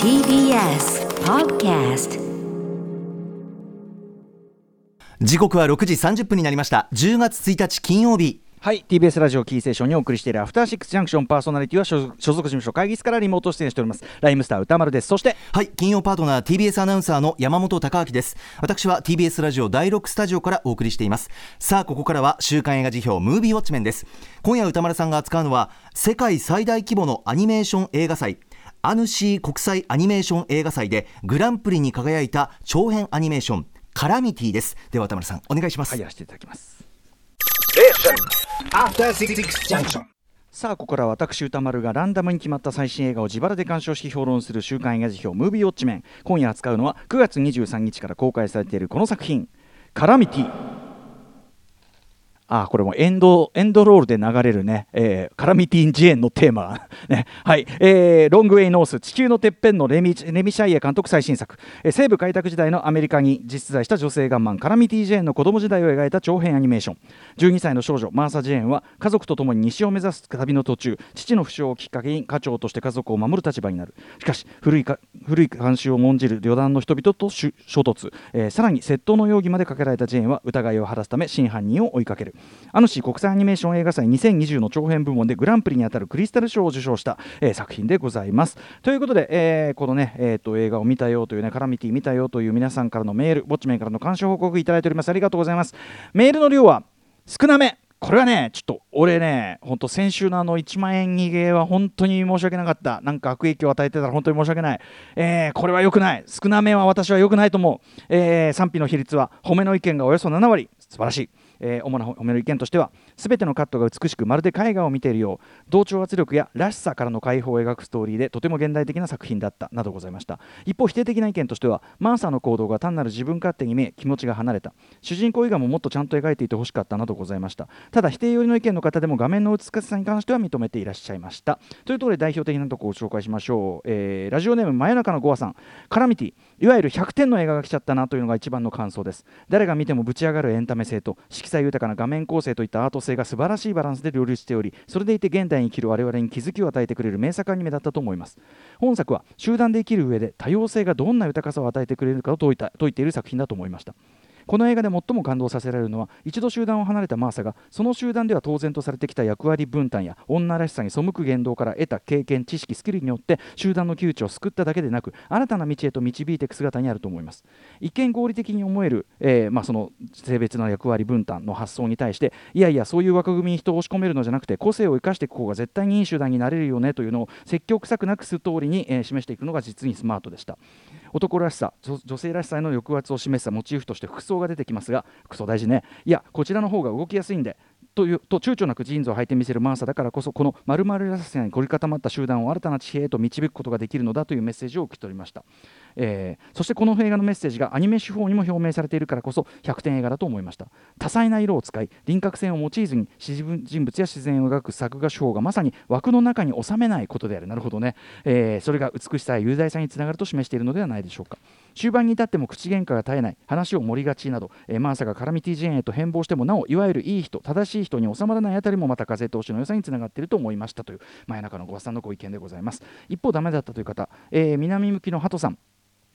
TBS Podcast 時刻は6時30分になりました。10月1日金曜日。はい。TBS ラジオキーセーションにお送りしているアフターシックスジャンクションパーソナリティは所属所属事務所会議室からリモート出演しております。ライムスター歌丸です。そしてはい。金曜パートナー TBS アナウンサーの山本貴明です。私は TBS ラジオ第6スタジオからお送りしています。さあここからは週刊映画辞表ムービーウォッチメンです。今夜歌丸さんが扱うのは世界最大規模のアニメーション映画祭。アヌシー国際アニメーション映画祭でグランプリに輝いた長編アニメーションカラミティです。では歌丸さんお願いします、はいやらせていただきます.さあここからは私歌丸がランダムに決まった最新映画を自腹で鑑賞し評論する週刊映画辞表ムービーウォッチメン。今夜扱うのは9月23日から公開されているこの作品。カラミティあこれもエンドエンドロールで流れるね、えーカラミティン・ジエンのテーマ、ねはい。えーロングウェイ・ノース地球のてっぺんのレミレミシャイエ監督最新作、えー西部開拓時代のアメリカに実在した女性ガンマンカラミティ・ジェーンの子供時代を描いた長編アニメーション。12歳の少女マーサ・ジェーンは家族と共に西を目指す旅の途中。父の負傷をきっかけに家長として家族を守る立場になる。しかし古い古い慣習を重んじる旅団の人々と衝突、えーさらに窃盗の容疑までかけられたジェーンは疑いを晴らすため真犯人を追いかける。アヌシー国際アニメーション映画祭2020の長編部門でグランプリにあたるクリスタル賞を受賞した、えー作品でございますということで、えーこのね、えー、と映画を見たよというねカラミティ見たよという皆さんからのメールウォッチメンからの鑑賞報告いただいておりますありがとうございますメールの量は少なめこれはね、ちょっと俺ね、本当先週のあの1万円逃げは本当に申し訳なかった。なんか悪影響を与えてたら本当に申し訳ない。えーこれは良くない。少なめは私は良くないと思う。えー賛否の比率は褒めの意見がおよそ7割。素晴らしい。えー主な褒めの意見としては、すべてのカットが美しくまるで絵画を見ているよう、同調圧力やらしさからの解放を描くストーリーでとても現代的な作品だったなどございました。一方、否定的な意見としては、マーサーの行動が単なる自分勝手に見え、気持ちが離れた。主人公以外ももっとちゃんと描いていてほしかったなどございました。ただ、否定寄りの意見の方でも画面の美しさに関しては認めていらっしゃいました。というところで代表的なところを紹介しましょう。えーラジオネーム真夜中のゴアさん、カラミティ、いわゆる100点の映画が来ちゃったなというのが一番の感想です。誰が見てもぶち上がるエンタメ性と色彩豊かな画面構成といったアート性が素晴らしいバランスで両立しており、それでいて現代に生きる我々に気づきを与えてくれる名作アニメだったと思います。本作は集団で生きる上で多様性がどんな豊かさを与えてくれるかを説いた説いている作品だと思いました。この映画で最も感動させられるのは一度集団を離れたマーサがその集団では当然とされてきた役割分担や女らしさに背く言動から得た経験知識スキルによって集団の窮地を救っただけでなく新たな道へと導いていく姿にあると思います。一見合理的に思える、えーまあ、その性別の役割分担の発想に対していやいやそういう枠組みに人を押し込めるのじゃなくて個性を生かしていく方が絶対にいい集団になれるよねというのを積極臭くなくストーリーに、えー示していくのが実にスマートでした。男らしさ女性らしさへの抑圧を示したモチーフとして服装が出てきますが服装大事ね。いやこちらの方が動きやすいんでというと躊躇なくジーンズを履いてみせるマーサだからこそこの丸々らしさに凝り固まった集団を新たな地平へと導くことができるのだというメッセージを受け取りました、えーそしてこの映画のメッセージがアニメ手法にも表明されているからこそ100点映画だと思いました。多彩な色を使い輪郭線を用いずに自分人物や自然を描く作画手法がまさに枠の中に収めないことである。なるほどね、えーそれが美しさや雄大さにつながると示しているのではないでしょうか。終盤に至っても口喧嘩が絶えない話を盛りがちなど、えーマーサがカラミティジェーンへと変貌してもなおいわゆるいい人正しい人に収まらないあたりもまた風通しの良さにつながっていると思いましたという真夜中のごさんのご意見でございます。一方ダメだったという方、えー南向きのハトさん。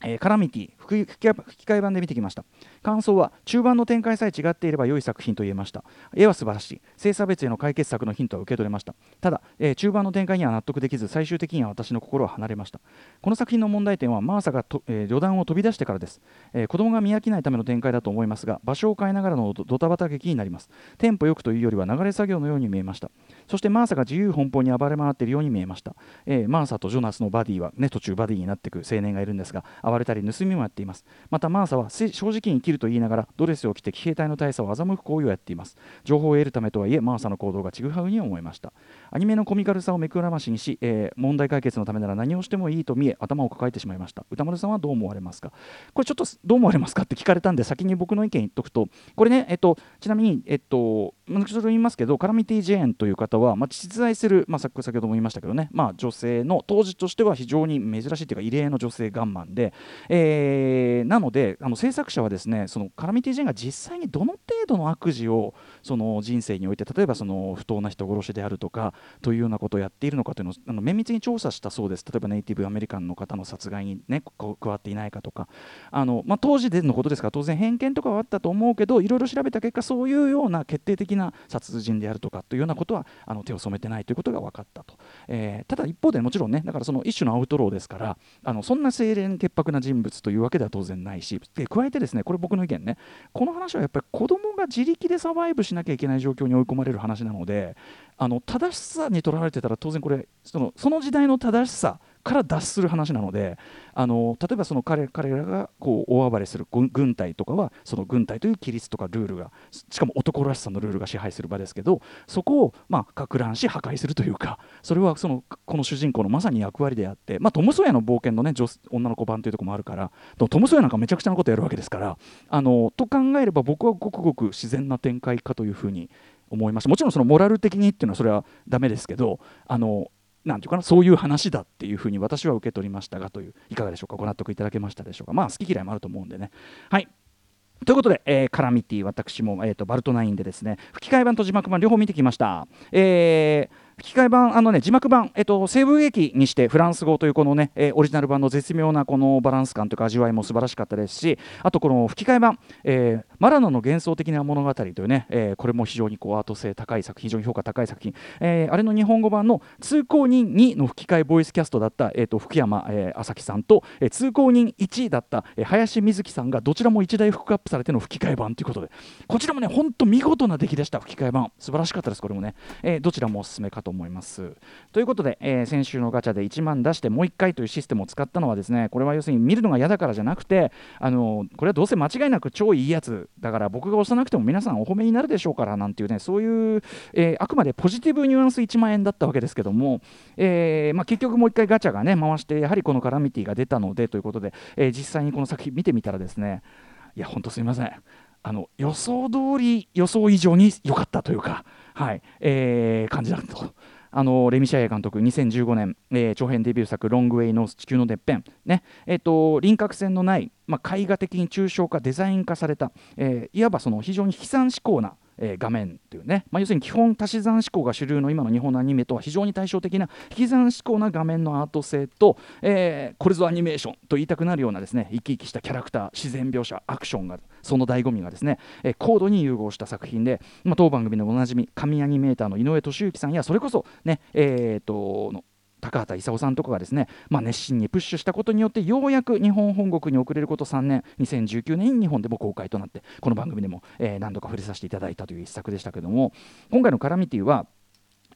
えーカラミティ吹き替え版で見てきました。感想は中盤の展開さえ違っていれば良い作品と言えました。絵は素晴らしい。性差別への解決策のヒントは受け取れました。ただ、えー中盤の展開には納得できず最終的には私の心は離れました。この作品の問題点はマーサがと、えー旅団を飛び出してからです、えー子供が見飽きないための展開だと思いますが場所を変えながらのドドタバタ劇になります。テンポよくというよりは流れ作業のように見えました。そしてマーサが自由奔放に暴れ回っているように見えました、えーマーサとジョナスのバディは、ね、途中バディになっていく青年がいるんですが暴れたり盗みもやっています。またマーサは正直に生きると言いながらドレスを着て騎兵隊の大佐を欺く行為をやっています。情報を得るためとはいえマーサの行動がちぐはぐに思えました。アニメのコミカルさを目くらましにし、えー問題解決のためなら何をしてもいいと見え頭を抱えてしまいました。歌丸さんはどう思われますか？これちょっとどう思われますかって聞かれたんで先に僕の意見言っとくとこれねえっとちなみにえっとまあ後ほど言いますけどカラミティ・ジェーンという方は、まあ、実在する、まあ、先先ほども言いましたけどね、まあ、女性の当時としては非常に珍しいというか異例の女性ガンマンで、えー、なのであの制作者はですねそのカラミティ・ジェーンが実際にどの程度の悪事をその人生において例えばその不当な人殺しであるとかというようなことをやっているのかというのをあの綿密に調査したそうです。例えばネイティブアメリカンの方の殺害に、ね、加わっていないかとか。あの、まあ、当時でのことですから当然偏見とかはあったと思うけどいろいろ調べた結果そういうような決定的な殺人であるとかというようなことはあの手を染めてないということが分かったと、えー、ただ一方でもちろんねだからその一種のアウトローですからあのそんな清廉潔白な人物というわけでは当然ないしで加えてですねこれ僕の意見ね。この話はやっぱり子供が自力でサバイブしなきゃいけない状況に追い込まれる話なのであの正しさにとらわれてたら当然これそのその時代の正しさから脱する話なのであの例えばその彼彼らがこう大暴れする軍隊とかはその軍隊という規律とかルールがしかも男らしさのルールが支配する場ですけどそこをまあか乱し破壊するというかそれはそのこの主人公のまさに役割であって、まあ、トム・ソヤの冒険の、ね、女女の子版というところもあるからトム・ソヤなんかめちゃくちゃなことやるわけですからあのと考えれば僕はごくごく自然な展開かというふうに思いましたもちろんそのモラル的にっていうのはそれはダメですけどあのなんていうかなそういう話だっていうふうに私は受け取りましたがといういかがでしょうか？ご納得いただけましたでしょうか？まあ好き嫌いもあると思うんでね。はい。ということで、えー、カラミティ私も、えーと、バルトナインでですね吹き替え版と字幕版両方見てきました、えー吹き替え版、あのね、字幕版、えっと、西部劇にしてフランス語というこのね、えー、オリジナル版の絶妙なこのバランス感というか味わいも素晴らしかったですし、あとこの吹き替え版、えー、マラノの幻想的な物語というね、えー、これも非常にこうアート性高い作品、非常に評価高い作品、えー、あれの日本語版の通行人2の吹き替えボイスキャストだった、えー、と福山、えー、朝樹さんと、えー、通行人1だった、えー、林瑞希さんがどちらも一大フックアップされての吹き替え版ということで、こちらもね、本当見事な出来でした、吹き替え版、素晴らしかったです、これもね、えー、どちらもおすすめかと。と思います。ということで、えー、先週のガチャで1万出してもう1回というシステムを使ったのはですねこれは要するに見るのが嫌だからじゃなくてあのこれはどうせ間違いなく超いいやつだから僕が押さなくても皆さんお褒めになるでしょうからなんていうねそういう、えー、あくまでポジティブニュアンス1万円だったわけですけども、えーまあ、結局もう1回ガチャがね回してやはりこのカラミティが出たのでということで、え、実際にこの作品見てみたらですねいや本当すみませんあの予想通り予想以上に良かったというか、はい。えー、感じだと。あのレミ・シャイエ監督2015年、えー、長編デビュー作「ロングウェイ・ノース地球のてっぺん」ね。えーと、輪郭線のない、まあ、絵画的に抽象化デザイン化された、えー、いわばその非常に引き算志向なえー、画面というね、まあ、要するに基本足し算志向が主流の今の日本のアニメとは非常に対照的な引き算志向な画面のアート性と、えー、これぞアニメーションと言いたくなるようなですね生き生きしたキャラクター自然描写アクションがその醍醐味がですね、えー、高度に融合した作品で、まあ、当番組のおなじみ神アニメーターの井上俊之さんやそれこそねえーとの高畑勲さんとかがですね、まあ、熱心にプッシュしたことによってようやく日本本国に遅れること3年2019年に日本でも公開となってこの番組でも、えー、何度か触れさせていただいたという一作でしたけども今回の「カラミティは」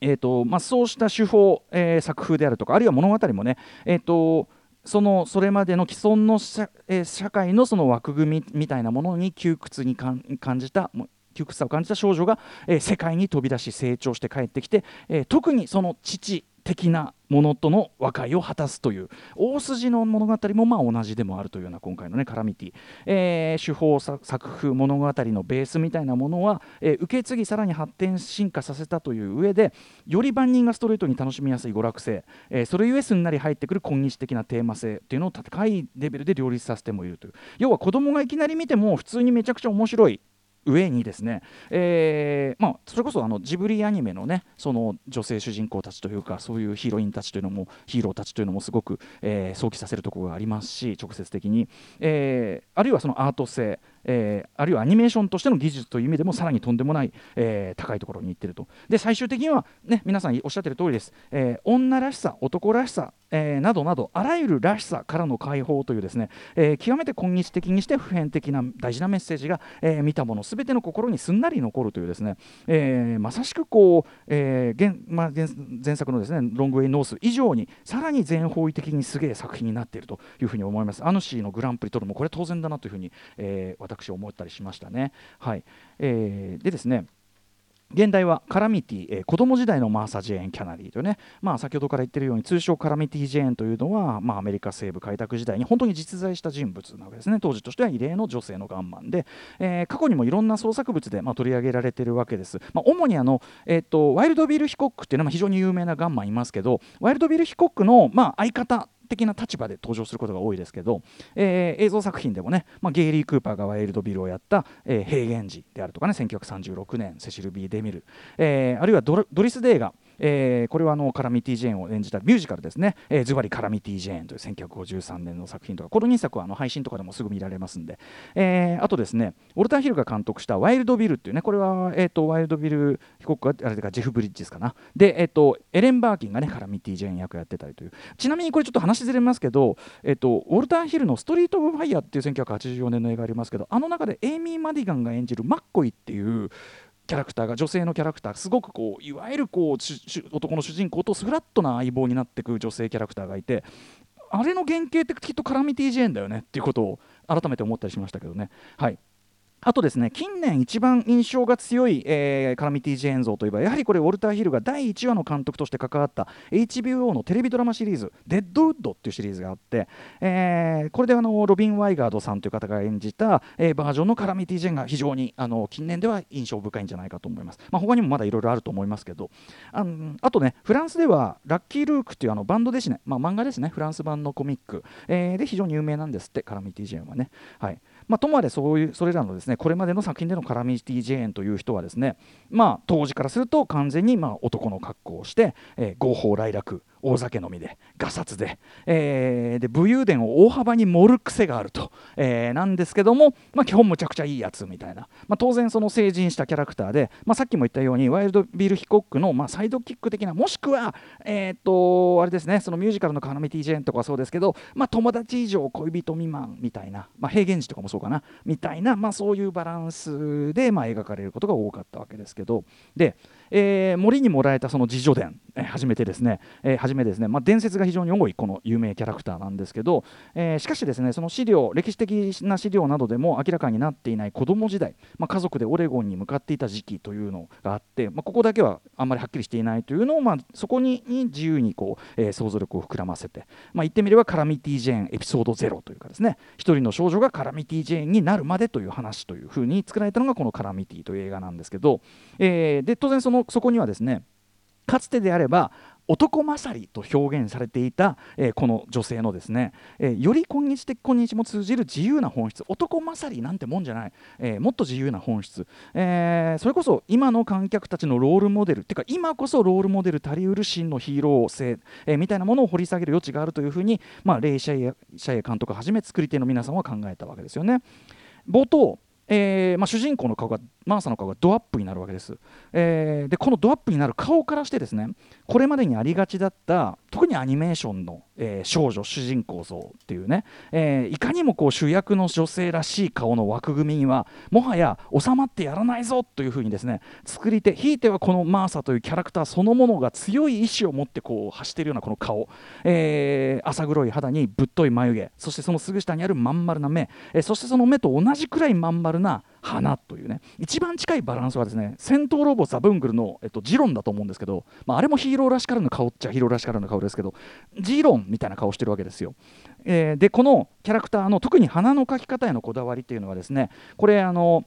えーとまあ、そうした手法、えー、作風であるとかあるいは物語もね、えーとそのそれまでの既存の社,、えー、社会のその枠組みみたいなものに窮屈に感じた窮屈さを感じた少女が、えー、世界に飛び出し成長して帰ってきて、えー、特にその父的なものとの和解を果たすという大筋の物語もま同じでもあるというような今回のねカラミティ、えー、手法作風物語のベースみたいなものは、えー、受け継ぎさらに発展進化させたという上でより万人がストレートに楽しみやすい娯楽性、えー、それゆえすんなり入ってくる今日的なテーマ性っていうのを高いレベルで両立させてもいるという。要は子供がいきなり見ても普通にめちゃくちゃ面白い。上にですね、えーまあ、それこそあのジブリアニメのねその女性主人公たちというかそういうヒーロインたちというのもヒーローたちというのもすごく、えー、想起させるところがありますし直接的に、えー、あるいはそのアート性。えー、あるいはアニメーションとしての技術という意味でもさらにとんでもない、えー、高いところに行ってるとで最終的には、ね、皆さんおっしゃってる通りです、えー、女らしさ男らしさ、え、などなどあらゆるらしさからの解放というですね、え、極めて今日的にして普遍的な大事なメッセージが、え、見たものすべての心にすんなり残るというですね、え、まさしくこう、えー現まあ、前作のですねロングウェイノース以上にさらに全方位的にすげえ作品になっているというふうに思います。アヌシーのグランプリ取るもこれ当然だなというふうに、えー、私私思ったりしましたね。はい。えー、でですね現代はカラミティ、えー、子供時代のマーサ・ジェーン・キャナリーというね、まあ、先ほどから言ってるように通称カラミティ・ジェーンというのは、まあ、アメリカ西部開拓時代に本当に実在した人物なわけですね。当時としては異例の女性のガンマンで、えー、過去にもいろんな創作物で、まあ、取り上げられてるわけです、まあ、主にあの、えーと、ワイルドビル・ヒコックっていうのは非常に有名なガンマンいますけどワイルドビル・ヒコックの、まあ、相方的な立場で登場することが多いですけど、えー、映像作品でもね、まあ、ゲイリー・クーパーがワイルドビルをやった「えー、平原寺」であるとかね1936年セシル・ビー・デミル、えー、あるいはドリス・デーがえー、これはあのカラミティ・ジェーンを演じたミュージカルですね、えー、ズバリカラミティ・ジェーンという1953年の作品とかこの2作はあの配信とかでもすぐ見られますんで、えー、あとですねウォルター・ヒルが監督したワイルドビルっていうねこれは、えーと、ワイルドビル被告はあれかジェフ・ブリッジスかな。で、えーと、エレン・バーキンがねカラミティ・ジェーン役やってたりという。ちなみにこれちょっと話ずれますけど、えーと、ウォルター・ヒルの「ストリート・オブ・ファイヤー」っていう1984年の映画ありますけどあの中でエイミー・マディガンが演じるマッコイっていうキャラクターが女性のキャラクターすごくこういわゆるこう男の主人公とスフラットな相棒になっていく女性キャラクターがいてあれの原型ってきっとカラミティ・ジェーンだよねっていうことを改めて思ったりしましたけどね。はいあとですね近年一番印象が強い、えー、カラミティ・ジェーン像といえばやはりこれウォルター・ヒルが第1話の監督として関わった HBO のテレビドラマシリーズ「デッドウッド」っていうシリーズがあって、えー、これであのロビン・ワイガードさんという方が演じた、えー、バージョンのカラミティ・ジェーンが非常にあの近年では印象深いんじゃないかと思います、まあ、他にもまだいろいろあると思いますけど。あのあとねフランスではラッキー・ルークっていうあのバンドですね、まあ、漫画ですね。フランス版のコミック、えー、で非常に有名なんですってカラミティ・ジェーンはね。はい。まあ、ともあれそういうそれらのですねこれまでの作品でのカラミティ・ジェーンという人はですね、まあ、当時からすると完全にまあ男の格好をして、えー、合法来楽大酒飲みでガサツで,、えー、で武勇伝を大幅に盛る癖があると、えー、なんですけども、まあ、基本むちゃくちゃいいやつみたいな、まあ、当然その成人したキャラクターで、まあ、さっきも言ったようにワイルドビル・ヒコックの、まあ、サイドキック的なもしくは、えー、っとあれですねそのミュージカルのカナミティ・ジェーンとかそうですけど、まあ、友達以上恋人未満みたいな、まあ、平原寺とかもそうかなみたいな、まあ、そういうバランスで、まあ、描かれることが多かったわけですけど。でえー、森にもらえたその自叙伝、えー、初めてですね、えー、初めですね、まあ、伝説が非常に多いこの有名キャラクターなんですけど、えー、しかしですねその資料歴史的な資料などでも明らかになっていない子供時代、まあ、家族でオレゴンに向かっていた時期というのがあって、まあ、ここだけはあんまりはっきりしていないというのを、まあ、そこに自由にこう、えー、想像力を膨らませて、まあ、言ってみればカラミティ・ジェーンエピソード0というかですね。一人の少女がカラミティ・ジェーンになるまでという話というふうに作られたのがこのカラミティという映画なんですけど、えー、で当然そのそこにはですねかつてであれば男勝りと表現されていた、えー、この女性のですね、えー、より今日的今日も通じる自由な本質男勝りなんてもんじゃない、えー、もっと自由な本質、えそれこそ今の観客たちのロールモデルっていうか今こそロールモデル足りうる真のヒーロー性、えみたいなものを掘り下げる余地があるというふうに、まあ、レイ・シャイエ監督はじめ作り手の皆さんは考えたわけですよね。冒頭えーまあ、主人公の顔がマーサの顔がドアップになるわけです、えー、でこのドアップになる顔からしてですねこれまでにありがちだった特にアニメーションの、えー、少女主人公像っていうね、えー、いかにもこう主役の女性らしい顔の枠組みにはもはや収まってやらないぞというふうにですね作り手ひいてはこのマーサというキャラクターそのものが強い意志を持ってこう走っているようなこの顔、えー、浅黒い肌にぶっとい眉毛。そしてそのすぐ下にあるまん丸な目、え、そしてその目と同じくらいまん丸な花というね。一番近いバランスはですね戦闘ロボザブングルの、えっと、ジロンだと思うんですけど、まあ、あれもヒーローらしからぬ顔っちゃヒーローらしからぬ顔ですけどジロンみたいな顔してるわけですよ、えー、でこのキャラクターの特に花の描き方へのこだわりっていうのはですねこれあの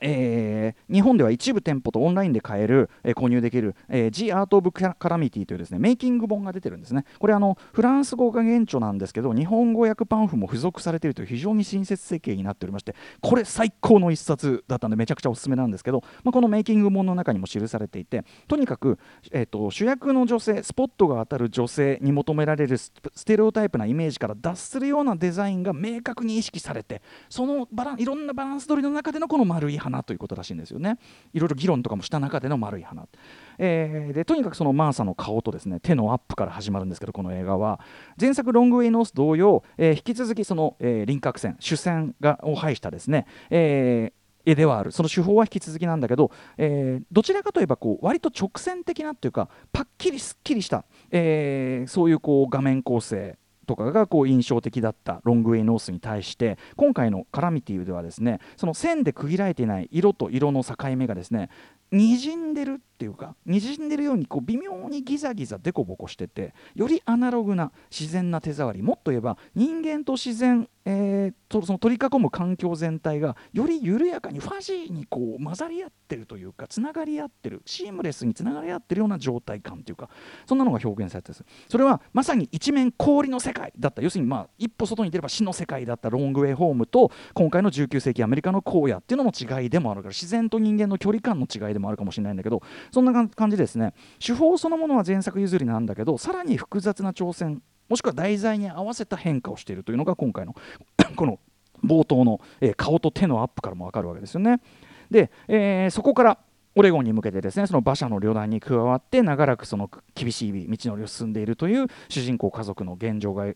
えー、日本では一部店舗とオンラインで買える、えー、購入できる、えー、The Art of Calamity というですねメイキング本が出てるんですね。これあのフランス語が原著なんですけど日本語訳パンフも付属されているという非常に親切設計になっておりましてこれ最高の一冊だったんでめちゃくちゃおすすめなんですけど、まあ、このメイキング本の中にも記されていてとにかく、えーと、主役の女性スポットが当たる女性に求められるステレオタイプなイメージから脱するようなデザインが明確に意識されてそのバランいろんなバランス取りの中でのこの丸い鼻ということらしいんですよね。いろいろ議論とかもした中での丸い鼻、えー、でとにかくそのマーサの顔とですね手のアップから始まるんですけどこの映画は。前作「ロングウェイ・ノース」同様、えー、引き続きその、えー、輪郭線主線がを配したですね、えー絵ではある。その手法は引き続きなんだけど、えー、どちらかといえばこう割と直線的なっていうかパッキリすっきりした、えー、そういうこう画面構成とかがこう印象的だったロングウェイノースに対して今回のカラミティではですねその線で区切られていない色と色の境目がですね滲んでるっていうかにじんでるようにこう微妙にギザギザデコボコしててよりアナログな自然な手触りもっと言えば人間と自然えー、とその取り囲む環境全体がより緩やかにファジーにこう混ざり合ってるというかつながり合ってるシームレスにつながり合ってるような状態感というかそんなのが表現されてるそれはまさに一面氷の世界だった。要するにまあ一歩外に出れば死の世界だった。ロングウェイホームと今回の19世紀アメリカの荒野っていうのの違いでもあるから自然と人間の距離感の違いでもあるかもしれないんだけどそんな感じですね手法そのものは前作譲りなんだけどさらに複雑な挑戦もしくは題材に合わせた変化をしているというのが今回の この冒頭の、えー、顔と手のアップからも分かるわけですよね。で、えー、そこからオレゴンに向けてですねその馬車の旅団に加わって長らくその厳しい道のりを進んでいるという主人公家族の現状が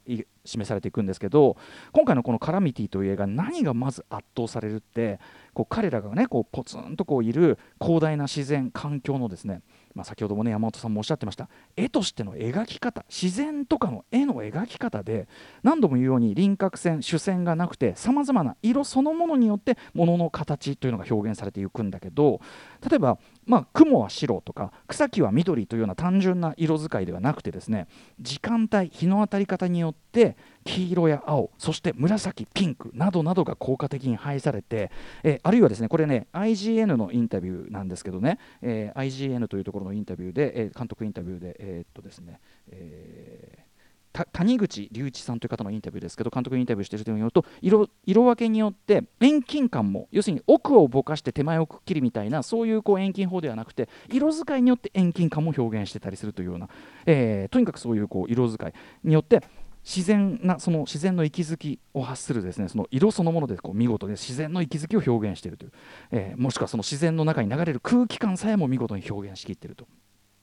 示されていくんですけど今回のこの「カラミティ」という映画何がまず圧倒されるってこう彼らがねこうポツンとこういる広大な自然環境のですねまあ、先ほどもね山本さんもおっしゃってました。絵としての描き方自然とかの絵の描き方で何度も言うように輪郭線主線がなくてさまざまな色そのものによってものの形というのが表現されていくんだけど例えばまあ、雲は白とか草木は緑というような単純な色使いではなくてですね時間帯日の当たり方によって黄色や青そして紫ピンクなどなどが効果的に配されて、えあるいはですねこれね IGN のインタビューなんですけどね、えー、IGN というところのインタビューで、えー、監督インタビューでえー、っとですね、えー谷口隆一さんという方のインタビューですけど監督インタビューしている人によると色色分けによって遠近感も要するに奥をぼかして手前をくっきりみたいなそういうこう遠近法ではなくて色使いによって遠近感も表現してたりするというような、えー、とにかくそういうこう色使いによって自然なその自然の息づきを発するですねその色そのものでこう見事で自然の息づきを表現しているという、えー、もしくはその自然の中に流れる空気感さえも見事に表現しきっていると。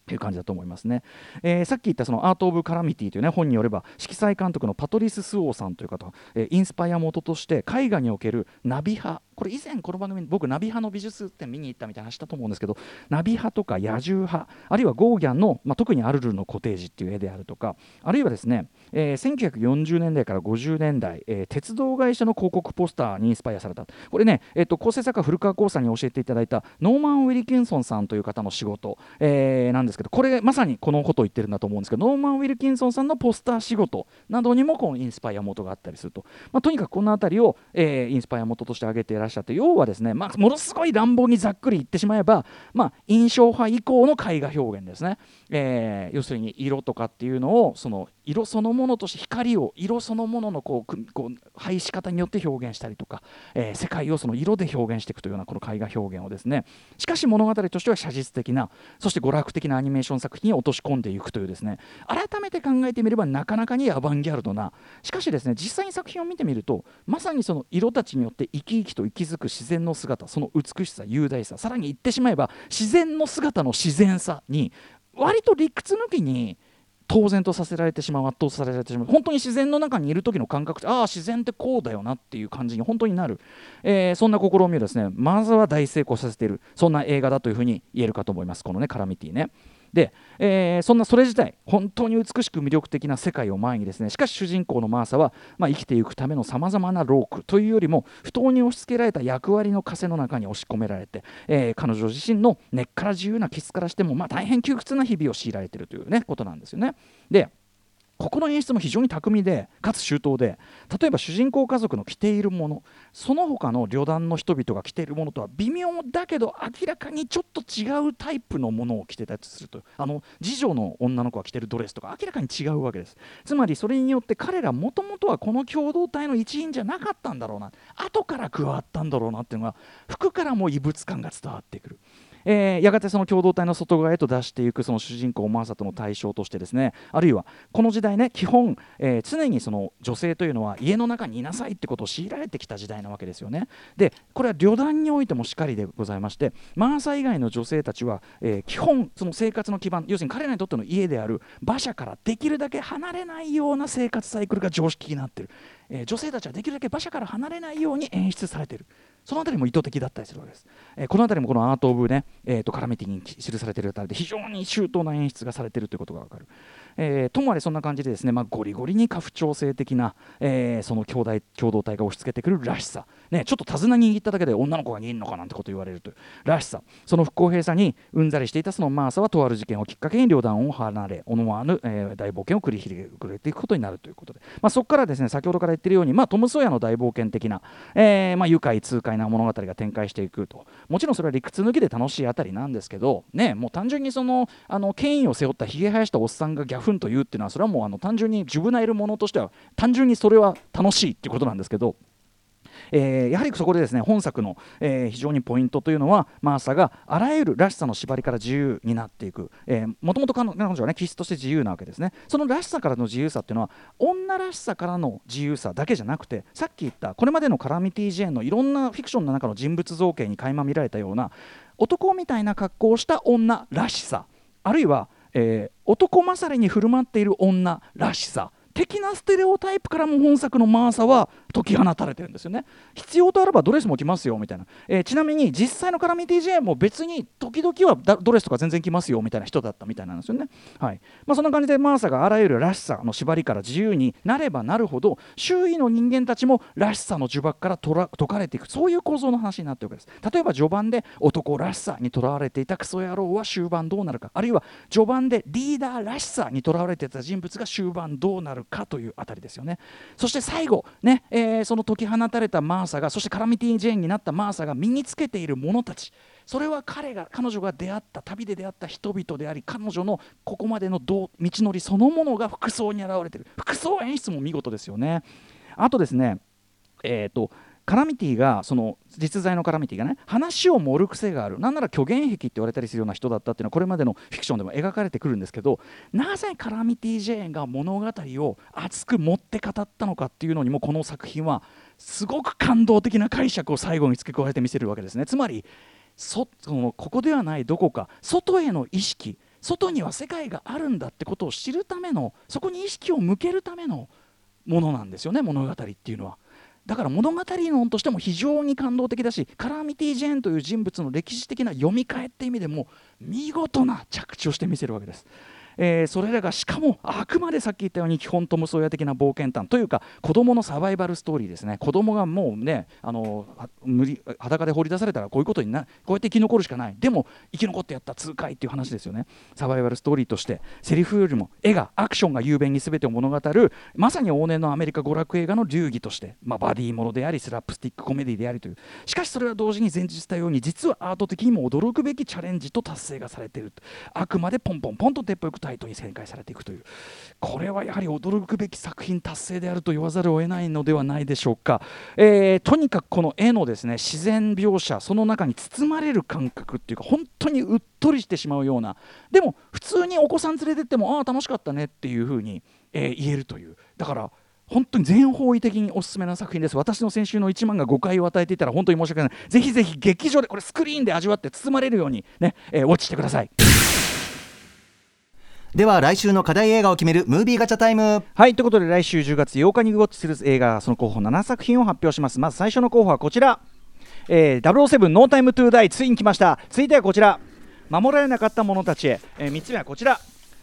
という感じだと思いますね、えー、さっき言ったそのアート・オブ・カラミティという、ね、本によれば色彩監督のパトリス・スオーさんという方、えー、インスパイア元として絵画におけるナビ派れ以前この番組僕ナビ派の美術展見に行ったみたいな話したと思うんですけどナビ派とか野獣派あるいはゴーギャンの、まあ、特にアルルのコテージっていう絵であるとかあるいはですね、えー、1940年代から50年代、えー、鉄道会社の広告ポスターにインスパイアされた。これね、えーと、構成作家古川光さんに教えていただいたノーマン・ウィリキンソンさんという方の仕事、えー、なんですけどこれまさにこのことを言ってるんだと思うんですけどノーマン・ウィルキンソンさんのポスター仕事などにもこのインスパイア元があったりすると、まあ、とにかくこの辺りを、えー、インスパイア元として挙げていらっしゃって要はですね、まあ、ものすごい乱暴にざっくり言ってしまえば、まあ、印象派以降の絵画表現ですね、えー、要するに色とかっていうのをその色そのものとして光を色そのもののこうこう配し方によって表現したりとか、えー、世界をその色で表現していくというようなこの絵画表現をですね。しかし物語としては写実的なそして娯楽的なアニメーション作品に落とし込んでいくというですね。改めて考えてみればなかなかにアバンギャルドな。しかしですね実際に作品を見てみるとまさにその色たちによって生き生きと生息づく自然の姿その美しさ雄大ささらに言ってしまえば自然の姿の自然さに割と理屈抜きに当然とさせられてしまう圧倒されてしまう。本当に自然の中にいる時の感覚ああ自然ってこうだよなっていう感じに本当になる、えー、そんな試みをですねまずは大成功させているそんな映画だというふうに言えるかと思います。このねカラミティね。で、えー、そんなそれ自体本当に美しく魅力的な世界を前にですねしかし主人公のマーサは、まあ、生きていくためのさまざまなロークというよりも不当に押し付けられた役割の枷の中に押し込められて、えー、彼女自身の根っから自由な気質からしても、まあ、大変窮屈な日々を強いられているという、ね、ことなんですよね。でここの演出も非常に巧みでかつ周到で例えば主人公家族の着ているものその他の旅団の人々が着ているものとは微妙だけど明らかにちょっと違うタイプのものを着てたりするとあの次女の女の子が着ているドレスとか明らかに違うわけです。つまりそれによって彼らもともとはこの共同体の一員じゃなかったんだろうな後から加わったんだろうなっていうのが服からも異物感が伝わってくる。えー、やがてその共同体の外側へと出していくその主人公マーサとの対象としてですねあるいはこの時代ね基本、えー、常にその女性というのは家の中にいなさいってことを強いられてきた時代なわけですよね。でこれは旅団においてもしかりでございましてマーサ以外の女性たちは、えー、基本その生活の基盤要するに彼らにとっての家である馬車からできるだけ離れないような生活サイクルが常識になってる、え、女性たちはできるだけ馬車から離れないように演出されてる。そのあたりも意図的だったりするわけです、えーこのあたりもこのアート・オブね、えー、とカラミティに記されているあたりで非常に周到な演出がされているということがわかる。えーともあれそんな感じでですね、まあ、ゴリゴリに家父長制的な、えーその兄弟共同体が押し付けてくるらしさ、ね、ちょっと手綱握っただけで女の子が逃げんのかなんてこと言われるというらしさ。その不公平さにうんざりしていたそのマーサはとある事件をきっかけに両団を離れ思わぬ、えー大冒険を繰り広げていくことになるということで、まあ、そこからですね先ほどから言ってるように、まあ、トム・ソーヤの大冒険的な、えーまあ、愉快痛快な物語が展開していくと。もちろんそれは理屈抜きで楽しいあたりなんですけど、ね、もう単純にそのあの権威を背負ったひげ生やしたおっさんがギャフンと言うっていうのはそれはもうあの単純にジュブナイルものとしては単純にそれは楽しいっていうことなんですけど。えーやはりそこでですね本作の、えー非常にポイントというのはマーサがあらゆるらしさの縛りから自由になっていく、もともと彼女はね気質として自由なわけですねそのらしさからの自由さっていうのは女らしさからの自由さだけじゃなくてさっき言ったこれまでのカラミティ・ジェーンのいろんなフィクションの中の人物造形に垣間見られたような男みたいな格好をした女らしさあるいは、えー男勝りに振る舞っている女らしさ。的なステレオタイプからも本作のマーサは解き放たれてるんですよね。必要とあればドレスも着ますよみたいな、えーちなみに実際のカラミティ J も別に時々はドレスとか全然着ますよみたいな人だったみたいなんですよね。はい。まあ、そんな感じでマーサがあらゆるらしさの縛りから自由になればなるほど周囲の人間たちもらしさの呪縛からとら解かれていくそういう構造の話になっているわけです。例えば序盤で男らしさにとらわれていたクソ野郎は終盤どうなるか。あるいは序盤でリーダーらしさにとらわれていた人物が終盤どうなるかというあたりですよね。そして最後ね、えーその解き放たれたマーサがそしてカラミティ・ジェーンになったマーサが身につけている者たち。それは彼が彼女が出会った旅で出会った人々であり彼女のここまでの道のりそのものが服装に現れている。服装演出も見事ですよね。あとですねえー、とカラミティがその実在のカラミティがね話を盛る癖があるなんなら虚言癖って言われたりするような人だったっていうのはこれまでのフィクションでも描かれてくるんですけどなぜカラミティ・ジェーンが物語を熱く持って語ったのかっていうのにもこの作品はすごく感動的な解釈を最後に付け加えて見せるわけですねつまりそそのここではないどこか外への意識外には世界があるんだってことを知るためのそこに意識を向けるためのものなんですよね物語っていうのは。だから物語論としても非常に感動的だしカラーミティ・ジェーンという人物の歴史的な読み替えって意味でも見事な着地をしてみせるわけです。えーそれらがしかもあくまでさっき言ったように基本トム・ソーヤ的な冒険譚というか子供のサバイバルストーリーですね。子供がもうねあの無理裸で放り出されたらこういうことになこうやって生き残るしかない。でも生き残ってやった痛快っていう話ですよね。サバイバルストーリーとしてセリフよりも絵がアクションが雄弁に全てを物語るまさに往年のアメリカ娯楽映画の流儀として、まあ、バディーものでありスラップスティックコメディでありという。しかしそれは同時に前述したように実はアート的にも驚くべきチャレンジと達成がされているあくまでポンポンポンとテンポよくタイトに展開されていくという。これはやはり驚くべき作品達成であると言わざるを得ないのではないでしょうか、えーとにかくこの絵のですね自然描写その中に包まれる感覚っていうか本当にうっとりしてしまうような。でも普通にお子さん連れてってもああ楽しかったねっていうふうに、えー言えるという。だから本当に全方位的におすすめな作品です。私の先週の1万が誤解を与えていたら本当に申し訳ない。ぜひぜひ劇場でこれスクリーンで味わって包まれるようにね、えーウォッチしてください。では来週の課題映画を決めるムービーガチャタイム。はいということで来週10月8日にウォッチする映画その候補7作品を発表します。まず最初の候補はこちら、えー、007ノータイムトゥーダイついに来ました。続いてはこちら。守られなかった者たちへ、え3つ目はこちら。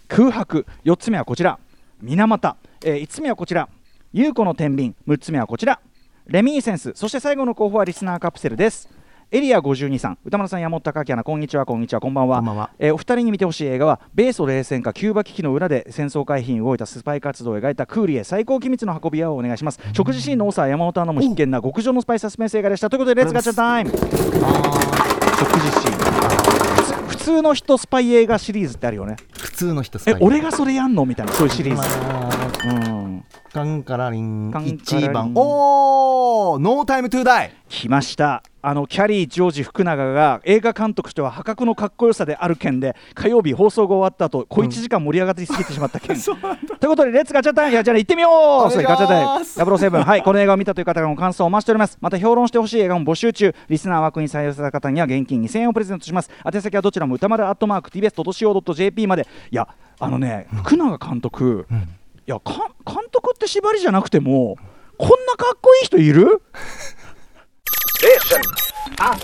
空白。4つ目はこちら。水俣、え5つ目はこちら。由宇子の天秤。6つ目はこちら。レミニセンス。そして最後の候補はリスナーカプセルです。エリア52さん。歌丸さん山本匠晃アナこんにちはこんにちはこんばんは。こんばんは。えーお二人に見てほしい映画は米ソ冷戦下キューバ危機の裏で戦争回避に動いたスパイ活動を描いたクーリエ最高機密の運び屋をお願いします。食事シーンの多さは山本アナも必見な極上のスパイサスペンス映画でした。ということで Let's ガチャタイム。食事シーン。普通の人スパイ映画シリーズってあるよね。普通の人スパイえ俺がそれやんの？みたいなそういうシリーズ。まあうん。カンカラリン。カンカラリン。1番おーノータイムトゥーダイ来ました。あのキャリー・ジョージ・フクナガが映画監督としては破格のかっこよさである件で火曜日放送が終わった後小1時間盛り上がりすぎてしまった件、ということで Let's ガチャタイムいやじゃあ行ってみようガチャタイム007はいこの映画を見たという方からの感想をお待ちしております。また評論してほしい映画も募集中。リスナー枠に採用された方には現金2000円をプレゼントします。宛先はどちらも歌丸アットマーク TBS.CO.JP まで。いやあのね福永監督、いや監,監督って縛りじゃなくてもこんなかっこいい人いる？え。あ